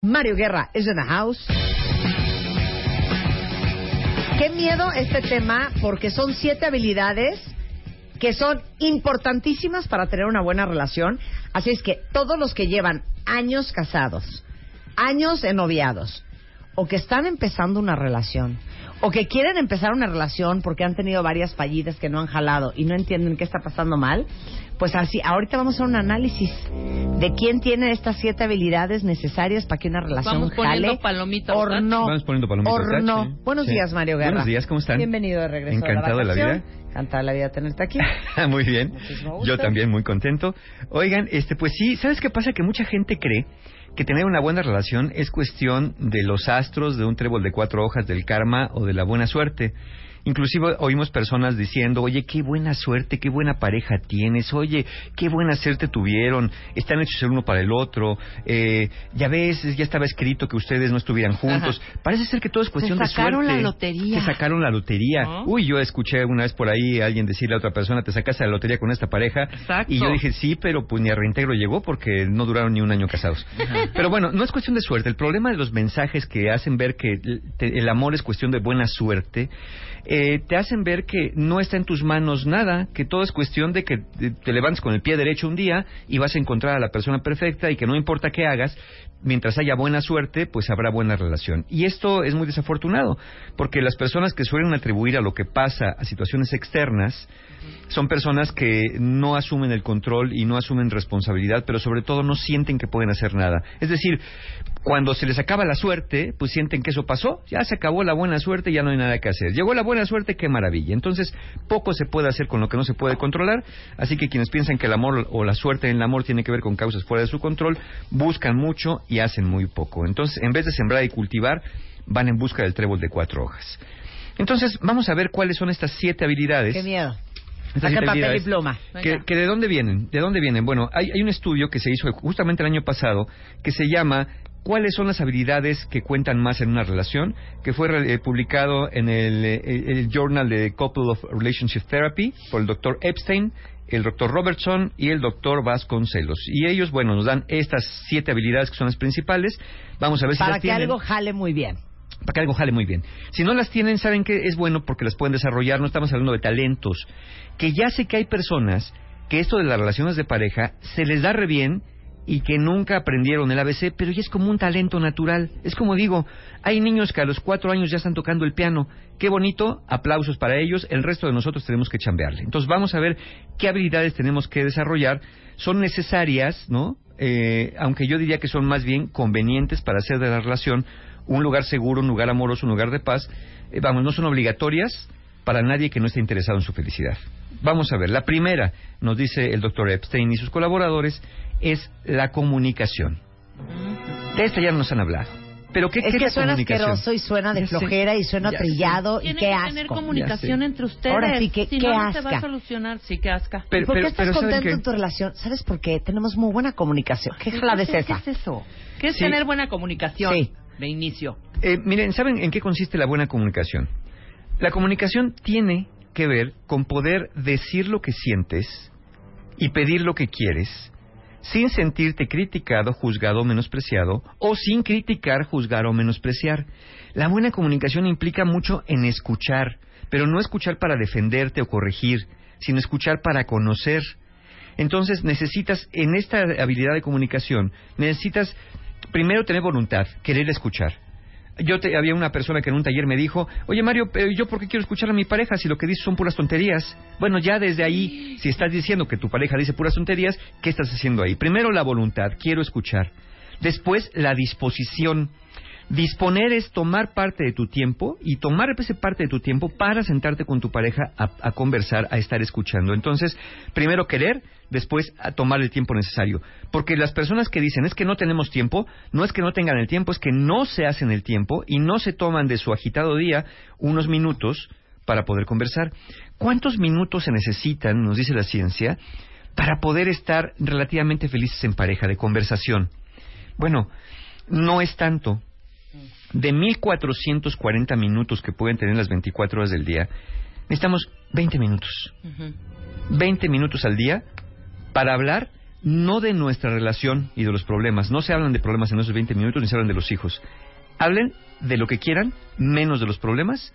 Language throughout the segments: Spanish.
Mario Guerra is in the house. Qué miedo este tema porque son siete habilidades que son importantísimas para tener una buena relación. Así es que todos los que llevan años casados, años noviados, o que están empezando una relación, o que quieren empezar una relación porque han tenido varias fallidas que no han jalado y no entienden qué está pasando mal, pues así, ahorita vamos a hacer un análisis de quién tiene estas siete habilidades necesarias para que una relación Vamos poniendo jale palomitas, o no. Vamos poniendo palomitas, o ¿verdad? no. Sí. Buenos Sí. días, Mario Guerra. Buenos días, ¿cómo están? Bienvenido de regreso Encantado a de la vacación. vida. Encantado de la vida tenerte aquí. muy bien. Yo también muy contento. Oigan, este, pues sí, ¿sabes qué pasa? Que mucha gente cree que tener una buena relación es cuestión de los astros, de un trébol de cuatro hojas, del karma o de la buena suerte. Inclusive oímos personas diciendo, oye, qué buena suerte, qué buena pareja tienes, oye, qué buena suerte tuvieron, están hechos el uno para el otro, eh, ya ves, ya estaba escrito que ustedes no estuvieran juntos. Parece ser que todo es cuestión Se de sacaron suerte. la lotería. Se sacaron la lotería. ¿No? Uy, yo escuché una vez por ahí a alguien decirle a otra persona, te sacaste la lotería con esta pareja. Exacto. Y yo dije, sí, pero pues ni a reintegro llegó porque no duraron ni un año casados. Pero bueno, no es cuestión de suerte. El problema de los mensajes que hacen ver que el amor es cuestión de buena suerte, eh, te hacen ver que no está en tus manos nada, que todo es cuestión de que te, te levantes con el pie derecho un día y vas a encontrar a la persona perfecta y que no importa qué hagas, mientras haya buena suerte, pues habrá buena relación. Y esto es muy desafortunado, porque las personas que suelen atribuir a lo que pasa a situaciones externas, son personas que no asumen el control y no asumen responsabilidad, pero sobre todo no sienten que pueden hacer nada. Es decir, cuando se les acaba la suerte, pues sienten que eso pasó, ya se acabó la buena suerte, ya no hay nada que hacer. Llegó la buena suerte, qué maravilla. Entonces, poco se puede hacer con lo que no se puede controlar, así que quienes piensan que el amor o la suerte en el amor tiene que ver con causas fuera de su control, buscan mucho y hacen muy poco. Entonces, en vez de sembrar y cultivar, van en busca del trébol de cuatro hojas. Entonces, vamos a ver cuáles son estas siete habilidades. Qué miedo. Saca papel y pluma. que, de dónde vienen, de dónde vienen. Bueno, hay, hay un estudio que se hizo justamente el año pasado que se llama ¿Cuáles son las habilidades que cuentan más en una relación? Que fue eh, publicado en el, eh, el Journal de Couple of Relationship Therapy por el doctor Epstein, el doctor Robertson y el doctor Vasconcelos. Y ellos, bueno, nos dan estas siete habilidades que son las principales. Vamos a ver si Para las que tienen algo jale muy bien. para que algo jale muy bien. Si no las tienen, saben que es bueno porque las pueden desarrollar. No estamos hablando de talentos. Que ya sé que hay personas que esto de las relaciones de pareja se les da re bien y que nunca aprendieron el ABC, pero ya es como un talento natural. Es como digo, hay niños que a los cuatro años ya están tocando el piano. Qué bonito, aplausos para ellos. El resto de nosotros tenemos que chambearle. Entonces vamos a ver qué habilidades tenemos que desarrollar. Son necesarias, ¿no? Eh, aunque yo diría que son más bien convenientes para hacer de la relación un lugar seguro, un lugar amoroso, un lugar de paz. Eh, vamos, no son obligatorias para nadie que no esté interesado en su felicidad. Vamos a ver, la primera, nos dice el doctor Epstein y sus colaboradores, es la comunicación. De esta ya nos han hablado. Pero ¿qué, Es qué que la suena comunicación? asqueroso y suena de Ya sé, flojera y suena ya trillado y Tiene qué que asco. tener comunicación entre ustedes. Ahora sí que- si qué no, no se va asca. a solucionar. Sí, qué asca. Pero- ¿Por qué pero- estás pero ¿saben contento qué? en tu relación? ¿Sabes por qué? Tenemos muy buena comunicación. ¿Qué jalada es ¿Qué esa? es eso? ¿Qué es Sí. tener buena comunicación? Sí. De inicio. Eh, miren, ¿saben en qué consiste la buena comunicación? La comunicación tiene que ver con poder decir lo que sientes y pedir lo que quieres sin sentirte criticado, juzgado o menospreciado o sin criticar, juzgar o menospreciar. La buena comunicación implica mucho en escuchar, pero no escuchar para defenderte o corregir, sino escuchar para conocer. Entonces necesitas, en esta habilidad de comunicación, necesitas primero tener voluntad, querer escuchar. Yo te, había una persona que en un taller me dijo, oye Mario, yo por qué quiero escuchar a mi pareja si lo que dice son puras tonterías. Bueno, ya desde ahí, si estás diciendo que tu pareja dice puras tonterías, ¿qué estás haciendo ahí? Primero la voluntad, quiero escuchar. Después la disposición. Disponer es tomar parte de tu tiempo y tomar esa parte de tu tiempo para sentarte con tu pareja a, conversar, a estar escuchando. Entonces, primero querer, después tomar el tiempo necesario. Porque las personas que dicen es que no tenemos tiempo, no es que no tengan el tiempo, es que no se hacen el tiempo y no se toman de su agitado día unos minutos para poder conversar. ¿Cuántos minutos se necesitan, nos dice la ciencia, para poder estar relativamente felices en pareja, de conversación? Bueno, no es tanto. De 1440 minutos que pueden tener las 24 horas del día, necesitamos 20 minutos. 20 minutos al día para hablar no de nuestra relación y de los problemas. No se hablan de problemas en esos 20 minutos ni se hablan de los hijos. Hablen de lo que quieran, menos de los problemas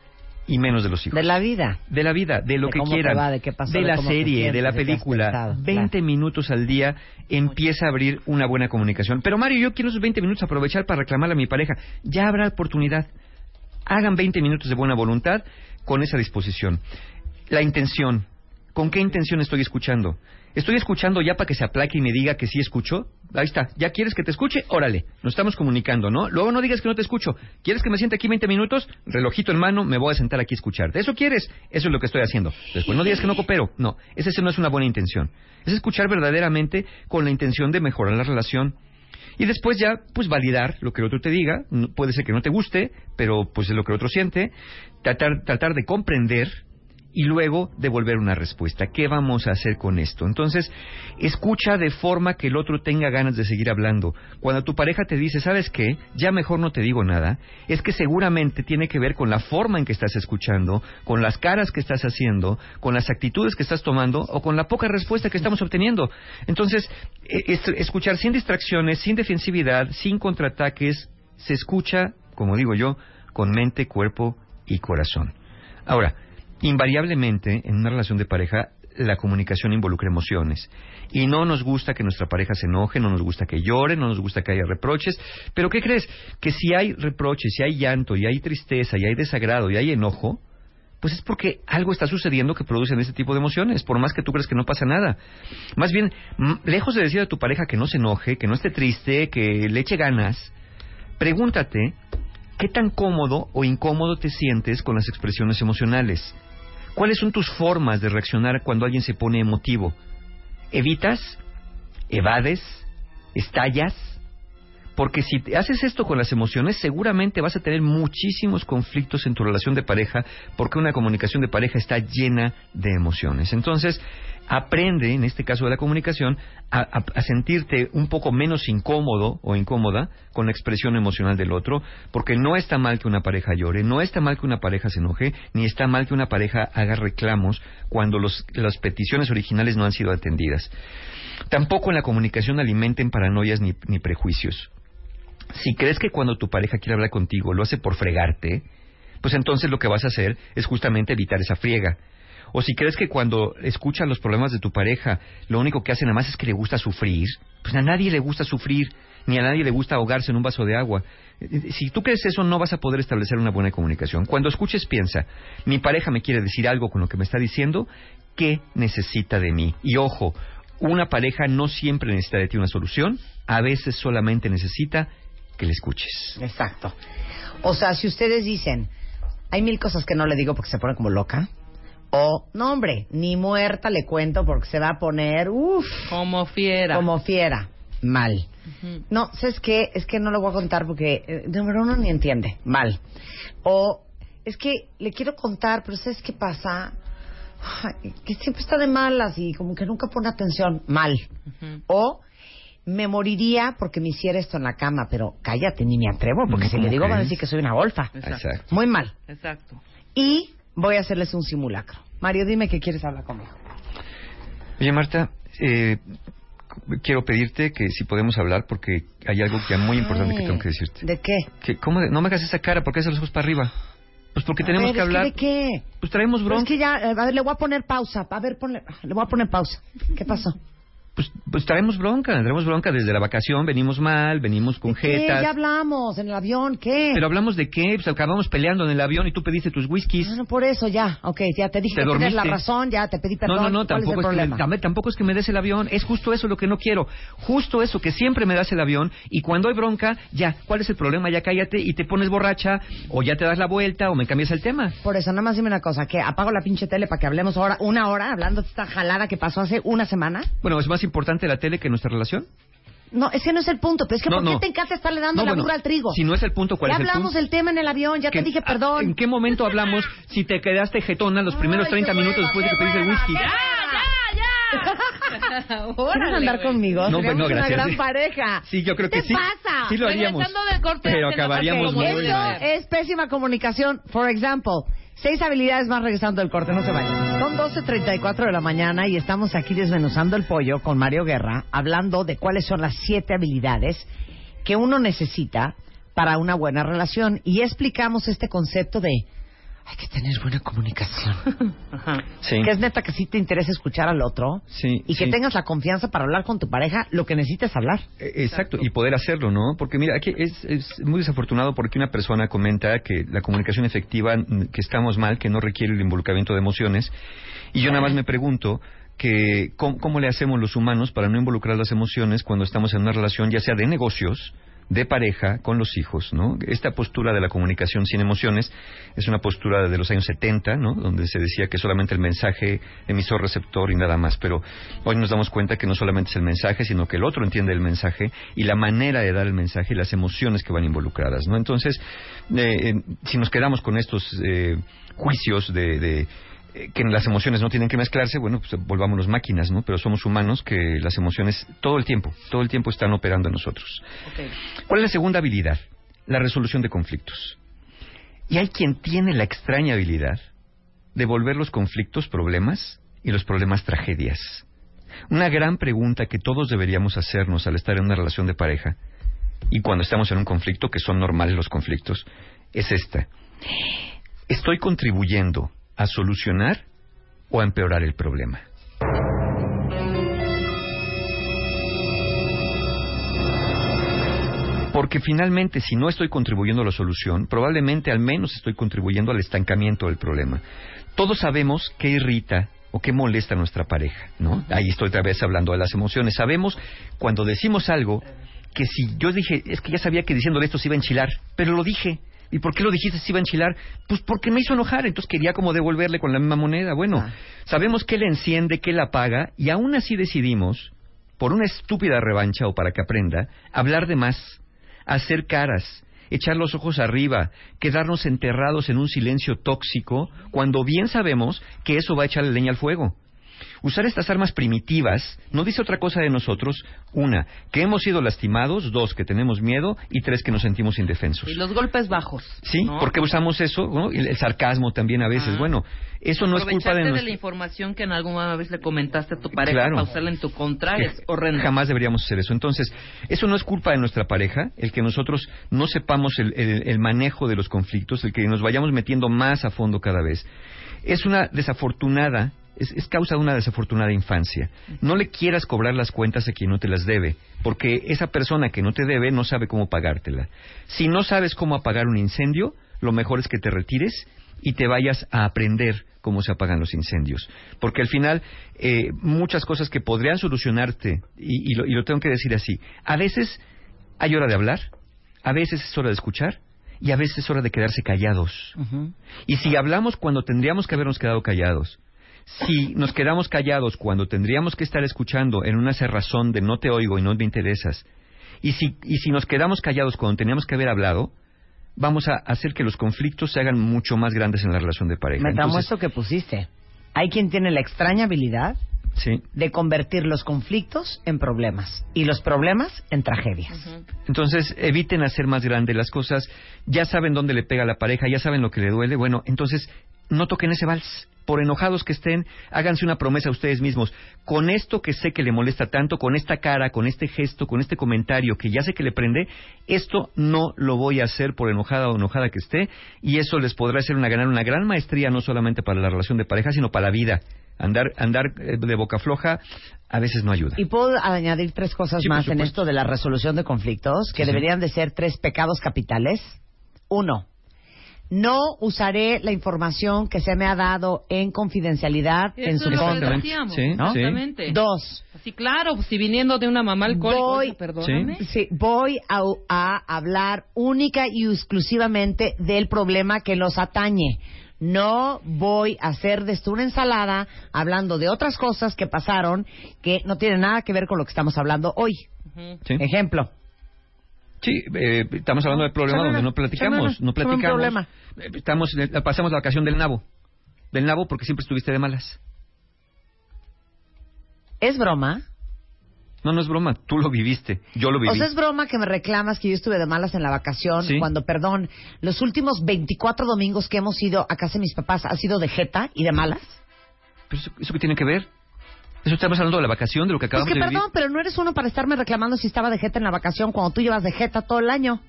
y menos de los hijos. De la vida. De la vida, de lo De que quieran. va, de qué pasó, de de la serie, de la película. pensado, 20 claro. minutos al día empieza a abrir una buena comunicación. Pero Mario, yo quiero esos 20 minutos aprovechar para reclamarle a mi pareja. Ya habrá oportunidad. Hagan 20 minutos de buena voluntad con esa disposición. La intención. ¿Con qué intención estoy escuchando? ¿Estoy escuchando ya para que se aplaque y me diga que sí escucho? Ahí está. ¿Ya quieres que te escuche? Órale. Nos estamos comunicando, ¿no? Luego no digas que no te escucho. ¿Quieres que me siente aquí 20 minutos? Relojito en mano, me voy a sentar aquí a escucharte. ¿Eso quieres? Eso es lo que estoy haciendo. Después no digas que no coopero. No. Esa no es una buena intención. Es escuchar verdaderamente con la intención de mejorar la relación. Y después ya, pues validar lo que el otro te diga. Puede ser que no te guste, pero pues es lo que el otro siente. Tratar, tratar de comprender y luego devolver una respuesta. ¿Qué vamos a hacer con esto? Entonces, escucha de forma que el otro tenga ganas de seguir hablando. Cuando tu pareja te dice, ¿sabes qué? Ya mejor no te digo nada, es que seguramente tiene que ver con la forma en que estás escuchando, con las caras que estás haciendo, con las actitudes que estás tomando o con la poca respuesta que estamos obteniendo. Entonces, es- escuchar sin distracciones, sin defensividad, sin contraataques, se escucha, como digo yo, con mente, cuerpo y corazón. Ahora, invariablemente en una relación de pareja la comunicación involucra emociones y no nos gusta que nuestra pareja se enoje, no nos gusta que llore, no nos gusta que haya reproches, pero ¿qué crees? Que si hay reproches, si hay llanto, y hay tristeza, y hay desagrado, y hay enojo, pues es porque algo está sucediendo que producen ese tipo de emociones, por más que tú crees que no pasa nada. Más bien, lejos de decir a tu pareja que no se enoje, que no esté triste, que le eche ganas, pregúntate qué tan cómodo o incómodo te sientes con las expresiones emocionales. ¿Cuáles son tus formas de reaccionar cuando alguien se pone emotivo? ¿Evitas? ¿Evades? ¿Estallas? Porque si haces esto con las emociones, seguramente vas a tener muchísimos conflictos en tu relación de pareja, porque una comunicación de pareja está llena de emociones. Entonces, aprende, en este caso de la comunicación, a, sentirte un poco menos incómodo o incómoda con la expresión emocional del otro, porque no está mal que una pareja llore, no está mal que una pareja se enoje, ni está mal que una pareja haga reclamos cuando los- las peticiones originales no han sido atendidas. Tampoco en la comunicación alimenten paranoias ni prejuicios. Si crees que cuando tu pareja quiere hablar contigo lo hace por fregarte, pues entonces lo que vas a hacer es justamente evitar esa friega. O si crees que cuando escuchas los problemas de tu pareja, lo único que hace nada más es que le gusta sufrir, pues a nadie le gusta sufrir, ni a nadie le gusta ahogarse en un vaso de agua. Eh, Si tú crees eso, no vas a poder establecer una buena comunicación. Cuando escuches, piensa, mi pareja me quiere decir algo con lo que me está diciendo, ¿qué necesita de mí? Y ojo, una pareja no siempre necesita de ti una solución, a veces solamente necesita que le escuches. Exacto. O sea, si ustedes dicen, hay mil cosas que no le digo porque se pone como loca, o, no hombre, ni muerta le cuento porque se va a poner, uff, Como fiera. como fiera, mal. No, ¿sabes qué? Es que no lo voy a contar porque, eh, número uno, ni entiende, mal. O, es que le quiero contar, pero ¿sabes qué pasa? Ay, que siempre está de malas y como que nunca pone atención, mal. O me moriría porque me hiciera esto en la cama, pero cállate, ni me atrevo, porque si ¿cómo le digo van a decir que soy una golfa. Exacto. Muy mal. Exacto. Y voy a hacerles un simulacro. Mario, dime que quieres hablar conmigo. Oye, Marta, eh, quiero pedirte que si podemos hablar porque hay algo ya muy importante que tengo que decirte. ¿De qué? Que, ¿cómo de- no me hagas esa cara? ¿Por qué haces los ojos para arriba? Pues porque A tenemos ver, que es hablar. ¿De qué? Pues traemos Pero es bronca. que ya, eh, a ver, le voy a poner pausa. A ver, ponle, le voy a poner pausa. ¿Qué pasó? Pues, pues traemos bronca, traemos bronca desde la vacación, venimos mal, venimos con ¿Qué? jetas. Ya hablamos en el avión, ¿qué? Pero hablamos de qué, pues acabamos peleando en el avión y tú pediste tus whiskies. Bueno, por eso ya, ok, ya te dije Te que tienes la dormiste. razón, ya te pedí perdón. No, no, no, ¿Cuál tampoco es que me, tampoco es que me des el avión, es justo eso lo que no quiero. Justo eso, que siempre me das el avión y cuando hay bronca, ya, ¿cuál es el problema? Ya cállate y te pones borracha o ya te das la vuelta o me cambias el tema. Por eso, nada más dime una cosa, que apago la pinche tele para que hablemos ahora, una hora, hablando de esta jalada que pasó hace una semana. Bueno, ¿es más importante la tele que nuestra relación? No, ese no es el punto, pero es que No, ¿por qué no. te encanta estarle dando No, la bueno, burra al trigo? Si no es el punto, ¿cuál ya es el hablamos punto? del tema en el avión, ya te ¿Qué- dije perdón. ¿En qué momento hablamos si te quedaste jetona los primeros Ay, 30 qué minutos hueva, después de que qué pediste el whisky? qué ¿Quieres Órale, andar güey. conmigo? No, Seríamos no, una gracias. gran pareja. Sí, yo creo que ¿Qué sí. pasa? Sí lo haríamos. Del corte, Pero acabaríamos parte muy Eso mal. debe. es pésima comunicación. For example, seis habilidades más regresando del corte, no se vayan. Son 12.34 de la mañana y estamos aquí desmenuzando el pollo con Mario Guerra, hablando de cuáles son las siete habilidades que uno necesita para una buena relación. Y explicamos este concepto de hay que tener buena comunicación. Sí. Que es neta que sí te interesa escuchar al otro Sí, y que sí. tengas la confianza para hablar con tu pareja lo que necesites hablar. Eh, Exacto, y poder hacerlo, ¿no? Porque mira, aquí es, es muy desafortunado porque una persona comenta que la comunicación efectiva, mm, que estamos mal, que no requiere el involucramiento de emociones, y yo nada más me pregunto que cómo, cómo le hacemos los humanos para no involucrar las emociones cuando estamos en una relación, ya sea de negocios, de pareja, con los hijos, ¿no? Esta postura de la comunicación sin emociones es una postura de los años 70, ¿no? Donde se decía que solamente el mensaje emisor receptor y nada más, pero hoy nos damos cuenta que no solamente es el mensaje, sino que el otro entiende el mensaje y la manera de dar el mensaje y las emociones que van involucradas, ¿no? Entonces, eh, eh, si nos quedamos con estos eh, juicios de, de eh, que las emociones no tienen que mezclarse, bueno, pues volvámonos máquinas, ¿no? Pero somos humanos que las emociones todo el tiempo, todo el tiempo están operando en nosotros. ¿Cuál es la segunda habilidad? La resolución de conflictos. Y hay quien tiene la extraña habilidad de volver los conflictos problemas y los problemas tragedias. Una gran pregunta que todos deberíamos hacernos al estar en una relación de pareja y cuando estamos en un conflicto, que son normales los conflictos, es esta. ¿Estoy contribuyendo a solucionar o a empeorar el problema? Porque finalmente, si no estoy contribuyendo a la solución, probablemente al menos estoy contribuyendo al estancamiento del problema. Todos sabemos qué irrita o qué molesta a nuestra pareja, ¿no? Ahí estoy otra vez hablando de las emociones. Sabemos cuando decimos algo que si yo dije, es que ya sabía que diciéndole esto se iba a enchilar, pero lo dije. ¿Y por qué lo dijiste se iba a enchilar? Pues porque me hizo enojar, entonces quería como devolverle con la misma moneda. Bueno, Ah. sabemos qué le enciende, qué la apaga, y aún así decidimos, por una estúpida revancha o para que aprenda, hablar de más, hacer caras, echar los ojos arriba, quedarnos enterrados en un silencio tóxico, cuando bien sabemos que eso va a echarle leña al fuego. Usar estas armas primitivas no dice otra cosa de nosotros. Una, que hemos sido lastimados. Dos, que tenemos miedo. Y tres, que nos sentimos indefensos. Y los golpes bajos. Sí, ¿no? ¿por qué usamos eso? ¿no? El, el sarcasmo también a veces. Ah. Bueno, eso no es culpa de de nosotros. la información que en alguna vez le comentaste a tu pareja Claro. para usarla en tu contra es horrendo. Jamás deberíamos hacer eso. Entonces, eso no es culpa de nuestra pareja, el que nosotros no sepamos el, el- el manejo de los conflictos, el que nos vayamos metiendo más a fondo cada vez. Es una desafortunada, es, es causa de una desafortunada infancia. No le quieras cobrar las cuentas a quien no te las debe, porque esa persona que no te debe no sabe cómo pagártela. Si no sabes cómo apagar un incendio, lo mejor es que te retires y te vayas a aprender cómo se apagan los incendios. Porque al final, eh, muchas cosas que podrían solucionarte, y, y lo, y lo tengo que decir así, a veces hay hora de hablar, a veces es hora de escuchar, y a veces es hora de quedarse callados. Y si hablamos cuando tendríamos que habernos quedado callados, si nos quedamos callados cuando tendríamos que estar escuchando en una cerrazón de no te oigo y no me interesas, y si, y si nos quedamos callados cuando teníamos que haber hablado, vamos a hacer que los conflictos se hagan mucho más grandes en la relación de pareja. Me Entonces, esto que pusiste. Hay quien tiene la extraña habilidad sí. de convertir los conflictos en problemas y los problemas en tragedias. Entonces, eviten hacer más grandes las cosas. Ya saben dónde le pega a la pareja, ya saben lo que le duele. Bueno, entonces, no toquen ese vals. Por enojados que estén, háganse una promesa a ustedes mismos. Con esto que sé que le molesta tanto, con esta cara, con este gesto, con este comentario que ya sé que le prende, esto no lo voy a hacer por enojada o enojada que esté. Y eso les podrá hacer una, ganar una gran maestría, no solamente para la relación de pareja, sino para la vida. Andar, andar eh, de boca floja a veces no ayuda. Y puedo añadir tres cosas Sí, más en esto de la resolución de conflictos, que Sí, sí. deberían de ser tres pecados capitales. Uno, no usaré la información que se me ha dado en confidencialidad en su contra. Exactamente. decíamos. Sí, ¿no? sí. Exactamente. Dos, Sí, claro, pues, si viniendo de una mamá alcohólica, Voy- oiga, perdóname. sí, voy a, a hablar única y exclusivamente del problema que los atañe. No voy a hacer de esto una ensalada hablando de otras cosas que pasaron que no tienen nada que ver con lo que estamos hablando hoy. Sí. Ejemplo. Sí, eh, estamos hablando del problema Semana, donde no platicamos, no semana, platicamos. problema. Eh, Estamos, eh, pasamos la ocasión del nabo, del nabo porque siempre estuviste de malas. ¿Es broma? No, no es broma, tú lo viviste, yo lo viví. O sea, es broma que me reclamas que yo estuve de malas en la vacación Sí. cuando, perdón, los últimos 24 domingos que hemos ido a casa de mis papás ha sido de jeta y de malas. Pero eso, ¿eso qué tiene que ver? Eso estamos hablando de la vacación, de lo que acabamos que de vivir. perdón, pero no eres uno para estarme reclamando si estaba de jeta en la vacación cuando tú llevas de jeta todo el año.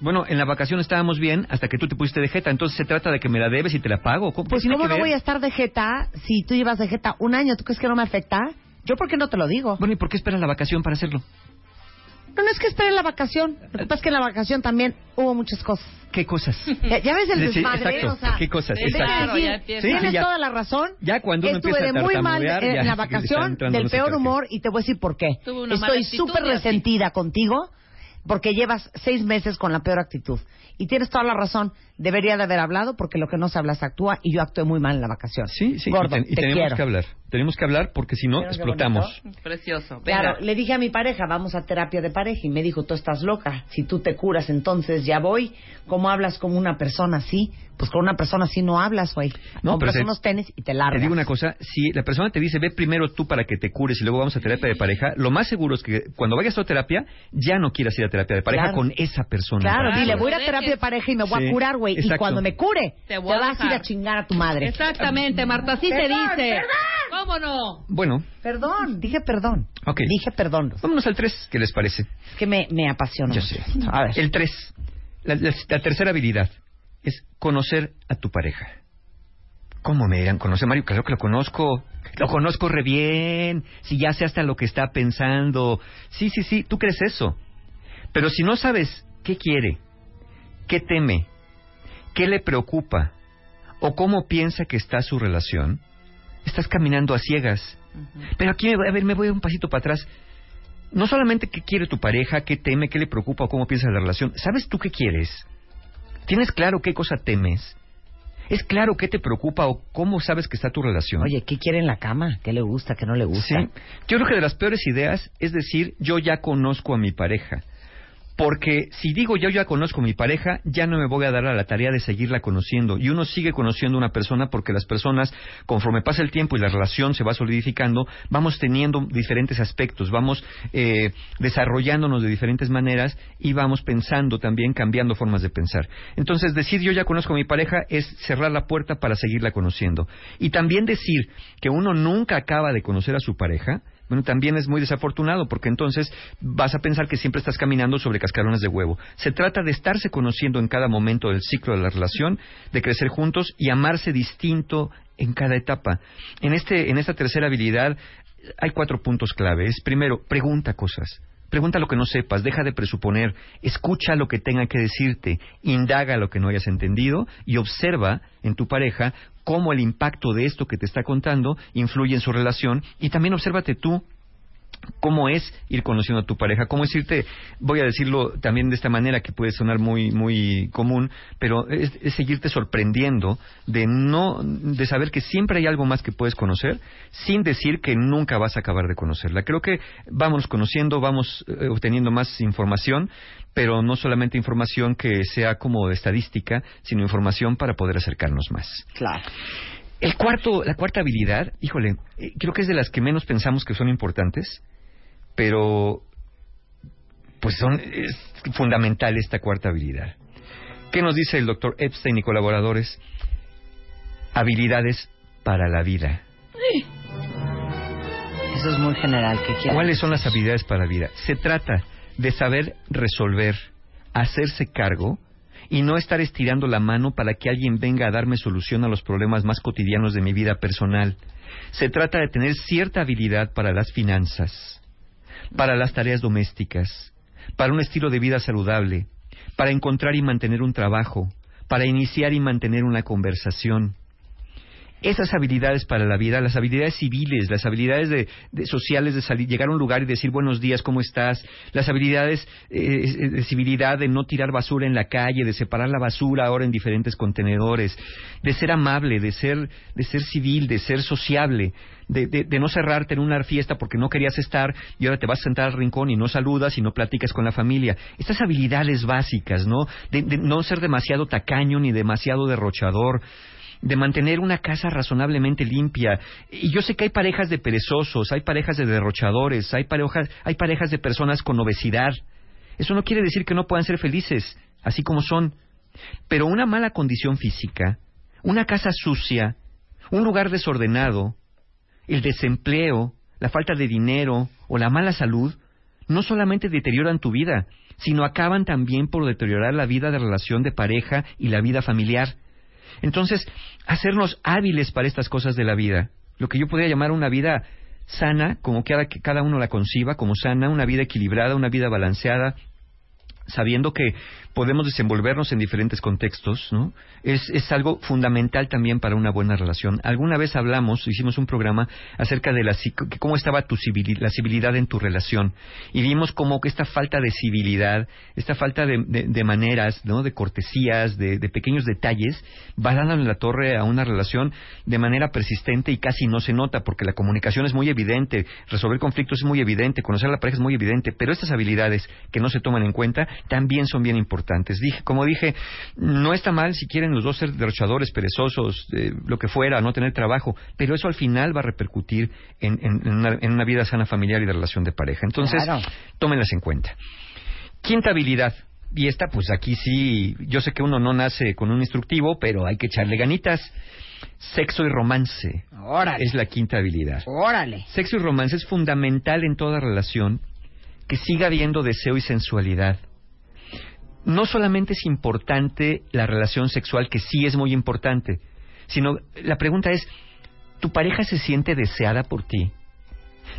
Bueno, en la vacación estábamos bien hasta que tú te pusiste de jeta, entonces se trata de que me la debes y te la pago. ¿Cómo, Pues ¿cómo no ver? voy a estar de jeta si tú llevas de jeta un año? ¿Tú crees que no me afecta? Yo, ¿por qué no te lo digo? Bueno, ¿y por qué esperas la vacación para hacerlo? No, no es que espere la vacación. Lo que pasa es que en la vacación también hubo muchas cosas. ¿Qué cosas? Ya, ya ves el Sí, desmadre, exacto. o sea, ¿Qué cosas? Exacto. decir. Sí, Tienes sí, ya. toda la razón. Ya cuando uno Estuve de muy mal en ya la vacación, del peor humor, y te voy a decir por qué. Tuve una mala Estoy actitud súper resentida contigo porque llevas seis meses con la peor actitud. Y tienes toda la razón. Debería de haber hablado porque lo que no se habla se actúa y yo actué muy mal en la vacación. Sí, sí, Gordo, y, te- y te tenemos quiero. que hablar. Tenemos que hablar porque si no explotamos. Precioso. Venga. Claro, le dije a mi pareja, vamos a terapia de pareja, y me dijo, tú estás loca, si tú te curas, entonces ya voy. ¿Cómo hablas como una persona así? Pues con una persona así no hablas, güey. No, Compras pero te- unos tenis y te largas. Te digo una cosa, si la persona te dice, ve primero tú para que te cures y luego vamos a terapia de pareja, lo más seguro es que cuando vayas a terapia, ya no quieras ir a terapia de pareja Claro. con esa persona. Claro, dile, voy a ir a dejes. Terapia de pareja y me voy Sí, a curar, güey. Y cuando me cure, Te te, voy a vas a ir a chingar a tu madre. Exactamente, Marta, así se dice. perdón. ¿Cómo no? Bueno, Perdón, dije perdón. Ok. Dije perdón. vámonos al 3, ¿qué les parece? Es que me, me apasiona. Yo mucho. sé. A ver. El 3, la, la- la tercera habilidad es conocer a tu pareja. ¿Cómo me dirán conocer, Mario? Claro que lo conozco. Lo conozco re bien. Si ya sé hasta lo que está pensando. Sí, sí, sí, tú crees eso. Pero si no sabes qué quiere, qué teme, qué le preocupa o cómo piensa que está su relación, estás caminando a ciegas. Pero aquí, a ver, me voy un pasito para atrás. No solamente qué quiere tu pareja, qué teme, qué le preocupa o cómo piensa la relación. ¿Sabes tú qué quieres? ¿Tienes claro qué cosa temes? ¿Es claro qué te preocupa o cómo sabes que está tu relación? Oye, ¿qué quiere en la cama? ¿Qué le gusta? ¿Qué no le gusta? Sí. Yo creo que de las peores ideas es decir, yo ya conozco a mi pareja. Porque si digo yo ya conozco a mi pareja, ya no me voy a dar a la tarea de seguirla conociendo. Y uno sigue conociendo a una persona porque las personas, conforme pasa el tiempo y la relación se va solidificando, vamos teniendo diferentes aspectos, vamos eh, desarrollándonos de diferentes maneras y vamos pensando también, cambiando formas de pensar. Entonces, decir yo ya conozco a mi pareja es cerrar la puerta para seguirla conociendo. Y también decir que uno nunca acaba de conocer a su pareja, también es muy desafortunado porque entonces vas a pensar que siempre estás caminando sobre cascarones de huevo. Se trata de estarse conociendo en cada momento del ciclo de la relación, de crecer juntos y amarse distinto en cada etapa. En, este, en esta tercera habilidad hay cuatro puntos claves. Primero, pregunta cosas. Pregunta lo que no sepas, deja de presuponer, escucha lo que tenga que decirte, indaga lo que no hayas entendido y observa en tu pareja cómo el impacto de esto que te está contando influye en su relación y también obsérvate tú cómo es ir conociendo a tu pareja, cómo es irte, voy a decirlo también de esta manera que puede sonar muy muy común, pero es, seguirte sorprendiendo de no de saber que siempre hay algo más que puedes conocer sin decir que nunca vas a acabar de conocerla. Creo que vamos conociendo, vamos eh, obteniendo más información, pero no solamente información que sea como estadística, sino información para poder acercarnos más. Claro. El cuarto, la cuarta habilidad, híjole, eh, creo que es de las que menos pensamos que son importantes, pero pues son es fundamental esta cuarta habilidad. ¿Qué nos dice el doctor Epstein y colaboradores? Habilidades para la vida. Eso es muy general. ¿Qué? ¿Cuáles son las habilidades para la vida? Se trata de saber resolver, hacerse cargo y no estar estirando la mano para que alguien venga a darme solución a los problemas más cotidianos de mi vida personal. Se trata de tener cierta habilidad para las finanzas, para las tareas domésticas, para un estilo de vida saludable, para encontrar y mantener un trabajo, para iniciar y mantener una conversación. Esas habilidades para la vida, las habilidades civiles, las habilidades de, de sociales de salir, llegar a un lugar y decir buenos días, ¿cómo estás? Las habilidades eh, de civilidad, de no tirar basura en la calle, de separar la basura ahora en diferentes contenedores, de ser amable, de ser, de ser civil, de ser sociable, de, de, de no cerrarte en una fiesta porque no querías estar y ahora te vas a sentar al rincón y no saludas y no platicas con la familia. Estas habilidades básicas, ¿no? De, de no ser demasiado tacaño ni demasiado derrochador de mantener una casa razonablemente limpia. Y yo sé que hay parejas de perezosos, hay parejas de derrochadores, hay parejas, hay parejas de personas con obesidad. Eso no quiere decir que no puedan ser felices, así como son. Pero una mala condición física, una casa sucia, un lugar desordenado, el desempleo, la falta de dinero o la mala salud, no solamente deterioran tu vida, sino acaban también por deteriorar la vida de relación de pareja y la vida familiar. Entonces, hacernos hábiles para estas cosas de la vida, lo que yo podría llamar una vida sana, como que cada uno la conciba como sana, una vida equilibrada, una vida balanceada, sabiendo que podemos desenvolvernos en diferentes contextos, ¿no? Es, es algo fundamental también para una buena relación. Alguna vez hablamos, hicimos un programa acerca de la, cómo estaba tu la civilidad en tu relación y vimos como que esta falta de civilidad, esta falta de, de, maneras, ¿no? De cortesías, de, de, pequeños detalles, va dando en la torre a una relación de manera persistente y casi no se nota porque la comunicación es muy evidente, resolver conflictos es muy evidente, conocer a la pareja es muy evidente, pero estas habilidades que no se toman en cuenta también son bien importantes importantes. Dije, como dije, no está mal si quieren los dos ser derrochadores, perezosos, eh, lo que fuera, no tener trabajo, pero eso al final va a repercutir en, en, en, una, en una, vida sana familiar y de relación de pareja. Entonces, claro. tómenlas en cuenta. Quinta habilidad. Y esta, pues aquí sí, yo sé que uno no nace con un instructivo, pero hay que echarle ganitas. Sexo y romance. Órale. Es la quinta habilidad. Órale. Sexo y romance es fundamental en toda relación que siga habiendo deseo y sensualidad no solamente es importante la relación sexual, que sí es muy importante, sino la pregunta es, ¿tu pareja se siente deseada por ti?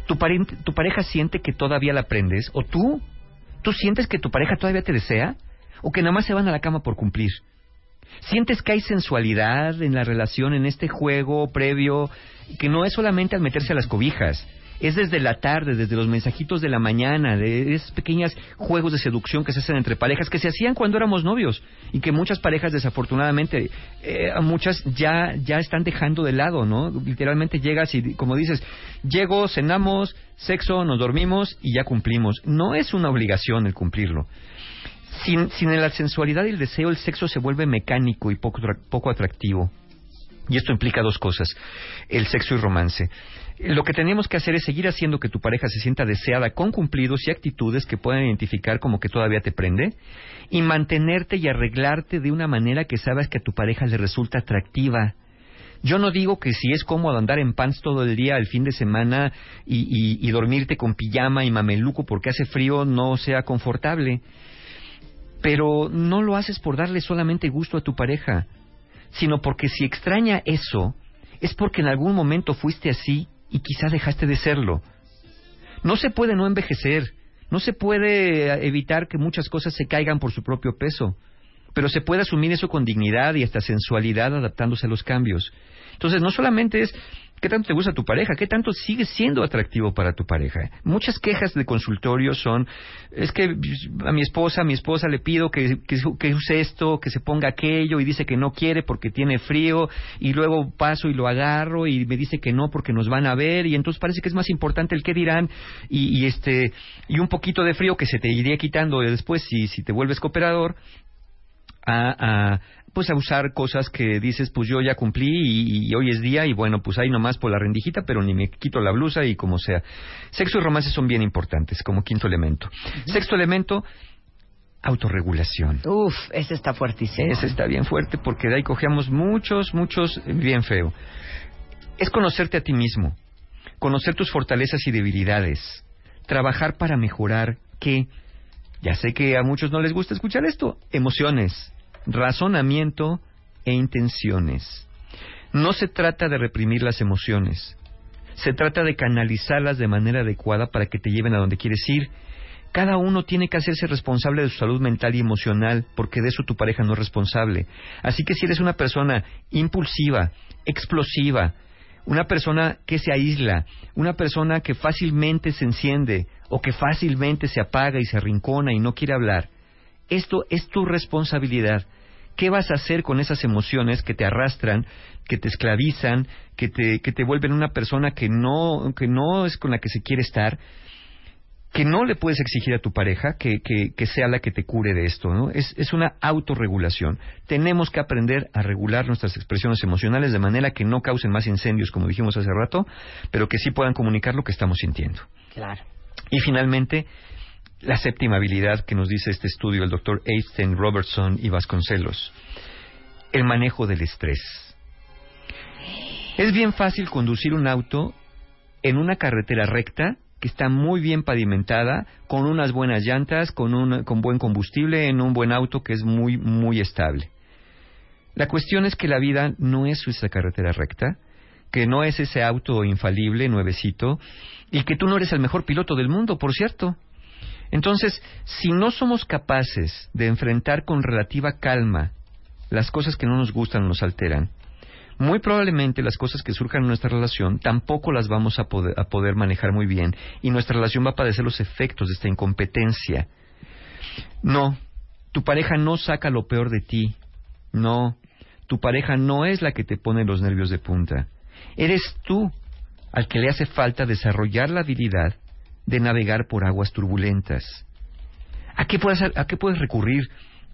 ¿Tu, ¿Tu, pareja siente que todavía la aprendes? ¿O tú? ¿Tú sientes que tu pareja todavía te desea? ¿O que nada más se van a la cama por cumplir? ¿Sientes que hay sensualidad en la relación, en este juego previo, que no es solamente al meterse a las cobijas, es desde la tarde, desde los mensajitos de la mañana, de esos pequeños juegos de seducción que se hacen entre parejas, que se hacían cuando éramos novios y que muchas parejas desafortunadamente, eh, muchas ya, ya están dejando de lado, ¿no? Literalmente llegas y, como dices, llego, cenamos, sexo, nos dormimos y ya cumplimos. No es una obligación el cumplirlo. Sin, sin la sensualidad y el deseo, el sexo se vuelve mecánico y poco, poco atractivo. Y esto implica dos cosas, el sexo y romance. Lo que tenemos que hacer es seguir haciendo que tu pareja se sienta deseada con cumplidos y actitudes que puedan identificar como que todavía te prende y mantenerte y arreglarte de una manera que sabes que a tu pareja le resulta atractiva. Yo no digo que si es cómodo andar en pants todo el día el fin de semana y, dormirte con pijama y mameluco porque hace frío no sea confortable, pero no lo haces por darle solamente gusto a tu pareja, sino porque si extraña eso, es porque en algún momento fuiste así y quizá dejaste de serlo. No se puede no envejecer, no se puede evitar que muchas cosas se caigan por su propio peso, pero se puede asumir eso con dignidad y hasta sensualidad adaptándose a los cambios. Entonces, no solamente es ¿Qué tanto te gusta tu pareja? ¿Qué tanto sigue siendo atractivo para tu pareja? Muchas quejas de consultorio son, es que a mi esposa, a mi esposa le pido que, use esto, que se ponga aquello y dice que no quiere porque tiene frío y luego paso y lo agarro y me dice que no porque nos van a ver y entonces parece que es más importante el qué dirán y, y este y un poquito de frío que se te iría quitando después si, si te vuelves cooperador a, a, pues a usar cosas que dices, pues yo ya cumplí y, y, hoy es día y bueno, pues ahí nomás por la rendijita, pero ni me quito la blusa y como sea. Sexo y romance son bien importantes como quinto elemento. Uh -huh. Sexto elemento, autorregulación. Uf, ese está fuertísimo. Ese está bien fuerte porque de ahí cogemos muchos, muchos, bien feo. Es conocerte a ti mismo, conocer tus fortalezas y debilidades, trabajar para mejorar que, ya sé que a muchos no les gusta escuchar esto, emociones, razonamiento e intenciones. No se trata de reprimir las emociones, se trata de canalizarlas de manera adecuada para que te lleven a donde quieres ir. Cada uno tiene que hacerse responsable de su salud mental y emocional, porque de eso tu pareja no es responsable. Así que si eres una persona impulsiva, explosiva, una persona que se aísla, una persona que fácilmente se enciende o que fácilmente se apaga y se arrincona y no quiere hablar, esto es tu responsabilidad. ¿Qué vas a hacer con esas emociones que te arrastran, que te esclavizan, que te, que te vuelven una persona que no, que no es con la que se quiere estar? que no le puedes exigir a tu pareja que, que, que sea la que te cure de esto, ¿no? Es, es, una autorregulación. Tenemos que aprender a regular nuestras expresiones emocionales de manera que no causen más incendios, como dijimos hace rato, pero que sí puedan comunicar lo que estamos sintiendo. Claro. Y finalmente, la séptima habilidad que nos dice este estudio el doctor Einstein, Robertson y Vasconcelos, el manejo del estrés. Es bien fácil conducir un auto en una carretera recta que está muy bien pavimentada, con unas buenas llantas, con, un, con buen combustible, en un buen auto que es muy, muy estable. La cuestión es que la vida no es esa carretera recta, que no es ese auto infalible, nuevecito, y que tú no eres el mejor piloto del mundo, por cierto. Entonces, si no somos capaces de enfrentar con relativa calma las cosas que no nos gustan o nos alteran, muy probablemente las cosas que surjan en nuestra relación tampoco las vamos a poder, a poder manejar muy bien y nuestra relación va a padecer los efectos de esta incompetencia. No, tu pareja no saca lo peor de ti. No, tu pareja no es la que te pone los nervios de punta. Eres tú al que le hace falta desarrollar la habilidad de navegar por aguas turbulentas. ¿A qué puedes, recurrir?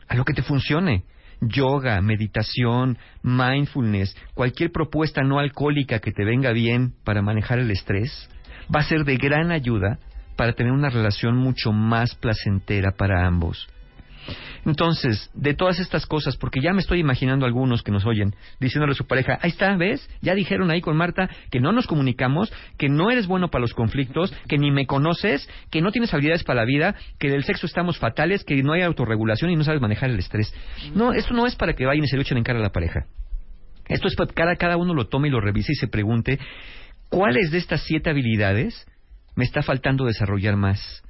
A lo que te funcione yoga, meditación, mindfulness, cualquier propuesta no alcohólica que te venga bien para manejar el estrés, va a ser de gran ayuda para tener una relación mucho más placentera para ambos. Entonces, de todas estas cosas, porque ya me estoy imaginando algunos que nos oyen diciéndole a su pareja, ahí está, ¿ves? Ya dijeron ahí con Marta que no nos comunicamos, que no eres bueno para los conflictos, que ni me conoces, que no tienes habilidades para la vida, que del sexo estamos fatales, que no hay autorregulación y no sabes manejar el estrés. No, esto no es para que vayan y se lo echen en cara a la pareja. Esto es para que cada, cada uno lo tome y lo revise y se pregunte, ¿cuáles de estas siete habilidades me está faltando desarrollar más?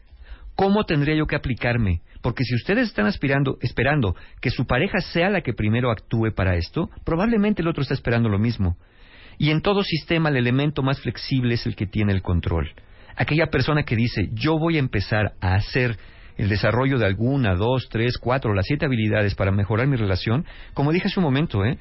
¿Cómo tendría yo que aplicarme? Porque si ustedes están aspirando, esperando que su pareja sea la que primero actúe para esto, probablemente el otro está esperando lo mismo. Y en todo sistema el elemento más flexible es el que tiene el control. Aquella persona que dice, yo voy a empezar a hacer el desarrollo de alguna, dos, tres, cuatro, las siete habilidades para mejorar mi relación, como dije hace un momento, ¿eh?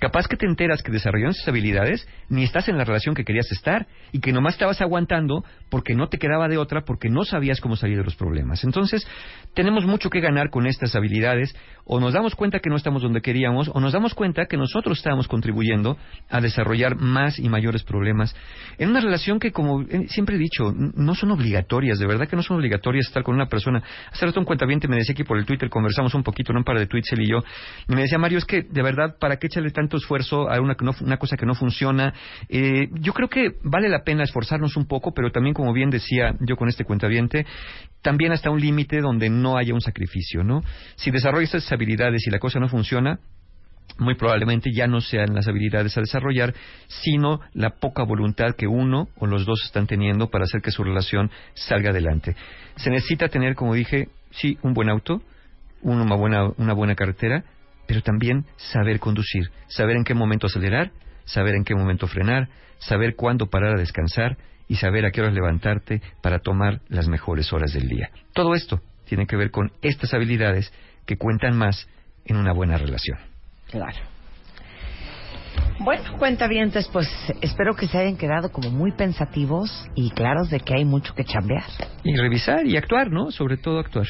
Capaz que te enteras que desarrollando esas habilidades ni estás en la relación que querías estar y que nomás estabas aguantando porque no te quedaba de otra, porque no sabías cómo salir de los problemas. Entonces, tenemos mucho que ganar con estas habilidades. O nos damos cuenta que no estamos donde queríamos, o nos damos cuenta que nosotros estamos contribuyendo a desarrollar más y mayores problemas. En una relación que, como siempre he dicho, no son obligatorias, de verdad que no son obligatorias estar con una persona. Hace rato un cuentaviente me decía que por el Twitter conversamos un poquito, no un par de tweets él y yo, y me decía, Mario, es que de verdad, ¿para qué echarle tanto esfuerzo a una, una cosa que no funciona. Eh, yo creo que vale la pena esforzarnos un poco, pero también, como bien decía yo con este cuentaviente, también hasta un límite donde no haya un sacrificio, ¿no? Si desarrollas esas habilidades y la cosa no funciona, muy probablemente ya no sean las habilidades a desarrollar, sino la poca voluntad que uno o los dos están teniendo para hacer que su relación salga adelante. Se necesita tener, como dije, sí, un buen auto, una buena, una buena carretera, pero también saber conducir, saber en qué momento acelerar, saber en qué momento frenar, saber cuándo parar a descansar y saber a qué horas levantarte para tomar las mejores horas del día. Todo esto tiene que ver con estas habilidades que cuentan más en una buena relación. Claro. Bueno, cuenta bien, pues espero que se hayan quedado como muy pensativos y claros de que hay mucho que chambear. Y revisar y actuar, ¿no? Sobre todo actuar.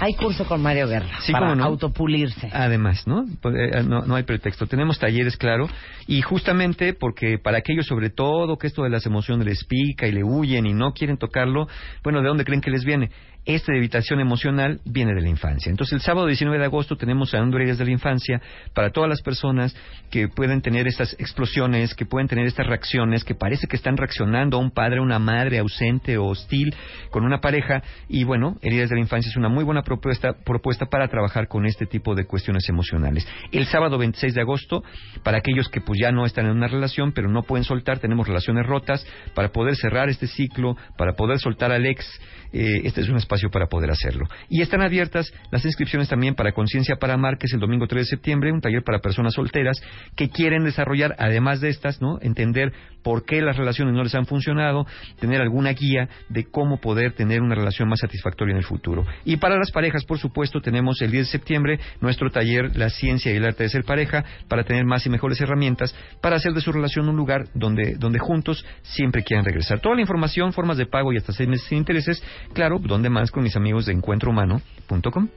Hay curso con Mario Guerra para autopulirse. Además, pues, eh, ¿no? ¿no? hay pretexto. Tenemos talleres, claro, y justamente porque para aquellos, sobre todo, que esto de las emociones les pica y le huyen y no quieren tocarlo, bueno, ¿de dónde creen que les viene? Esta debilitación emocional viene de la infancia. Entonces, el sábado 19 de agosto tenemos sanando heridas de la infancia para todas las personas que pueden tener estas explosiones, que pueden tener estas reacciones, que parece que están reaccionando a un padre, una madre ausente o hostil con una pareja. Y bueno, heridas de la infancia es una muy buena propuesta, propuesta para trabajar con este tipo de cuestiones emocionales. El sábado 26 de agosto, para aquellos que pues ya no están en una relación, pero no pueden soltar, tenemos relaciones rotas, para poder cerrar este ciclo, para poder soltar al ex, eh, este es un espacio para poder hacerlo. Y están abiertas las inscripciones también para Conciencia para Amar, que es el domingo 3 de septiembre, un taller para personas solteras que quieren desarrollar, además de estas, ¿no? entender por qué las relaciones no les han funcionado, tener alguna guía de cómo poder tener una relación más satisfactoria en el futuro. Y para las parejas, por supuesto, tenemos el 10 de septiembre nuestro taller La ciencia y el arte de ser pareja para tener más y mejores herramientas para hacer de su relación un lugar donde, donde juntos siempre quieran regresar. Toda la información, formas de pago y hasta seis meses sin intereses, claro, donde más con mis amigos de encuentrohumano.com.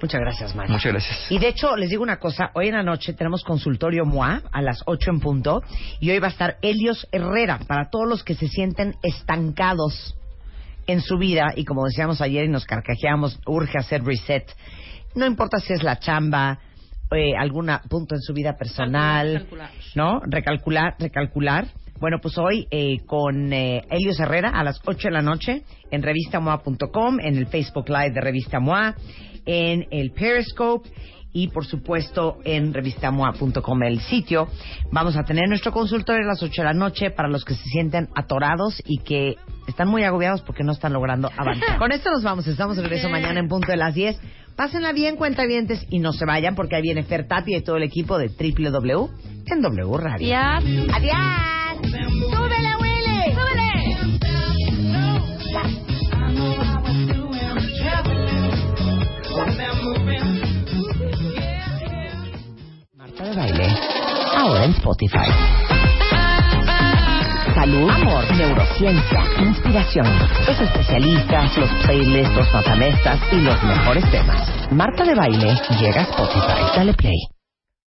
Muchas gracias, Mario. Muchas gracias. Y de hecho, les digo una cosa, hoy en la noche tenemos consultorio MOA a las 8 en punto y hoy va a estar Helios Herrera para todos los que se sienten estancados en su vida y como decíamos ayer y nos carcajeamos, urge hacer reset. No importa si es la chamba, eh, algún punto en su vida personal, Recalcular. ¿no? Recalcular, recalcular. Bueno, pues hoy eh, con eh, Helios Herrera a las 8 de la noche en revistamoa.com, en el Facebook Live de Revista MOA, en el Periscope y por supuesto en revistamoa.com el sitio. Vamos a tener nuestro consultorio a las 8 de la noche para los que se sienten atorados y que están muy agobiados porque no están logrando avanzar. Con esto nos vamos, estamos de regreso mañana en punto de las 10. Pásenla bien, cuentavientes, y no se vayan porque ahí viene Fer Tapia y todo el equipo de WW en W Radio. Ya. ¡Adiós! ¡Súbele, Willy! ¡Súbele! Marta de Baile, ahora en Spotify. Salud, amor, neurociencia, inspiración, los especialistas, los playlists, los matamestas y los mejores temas. Marta de Baile llega a Spotify. Dale play.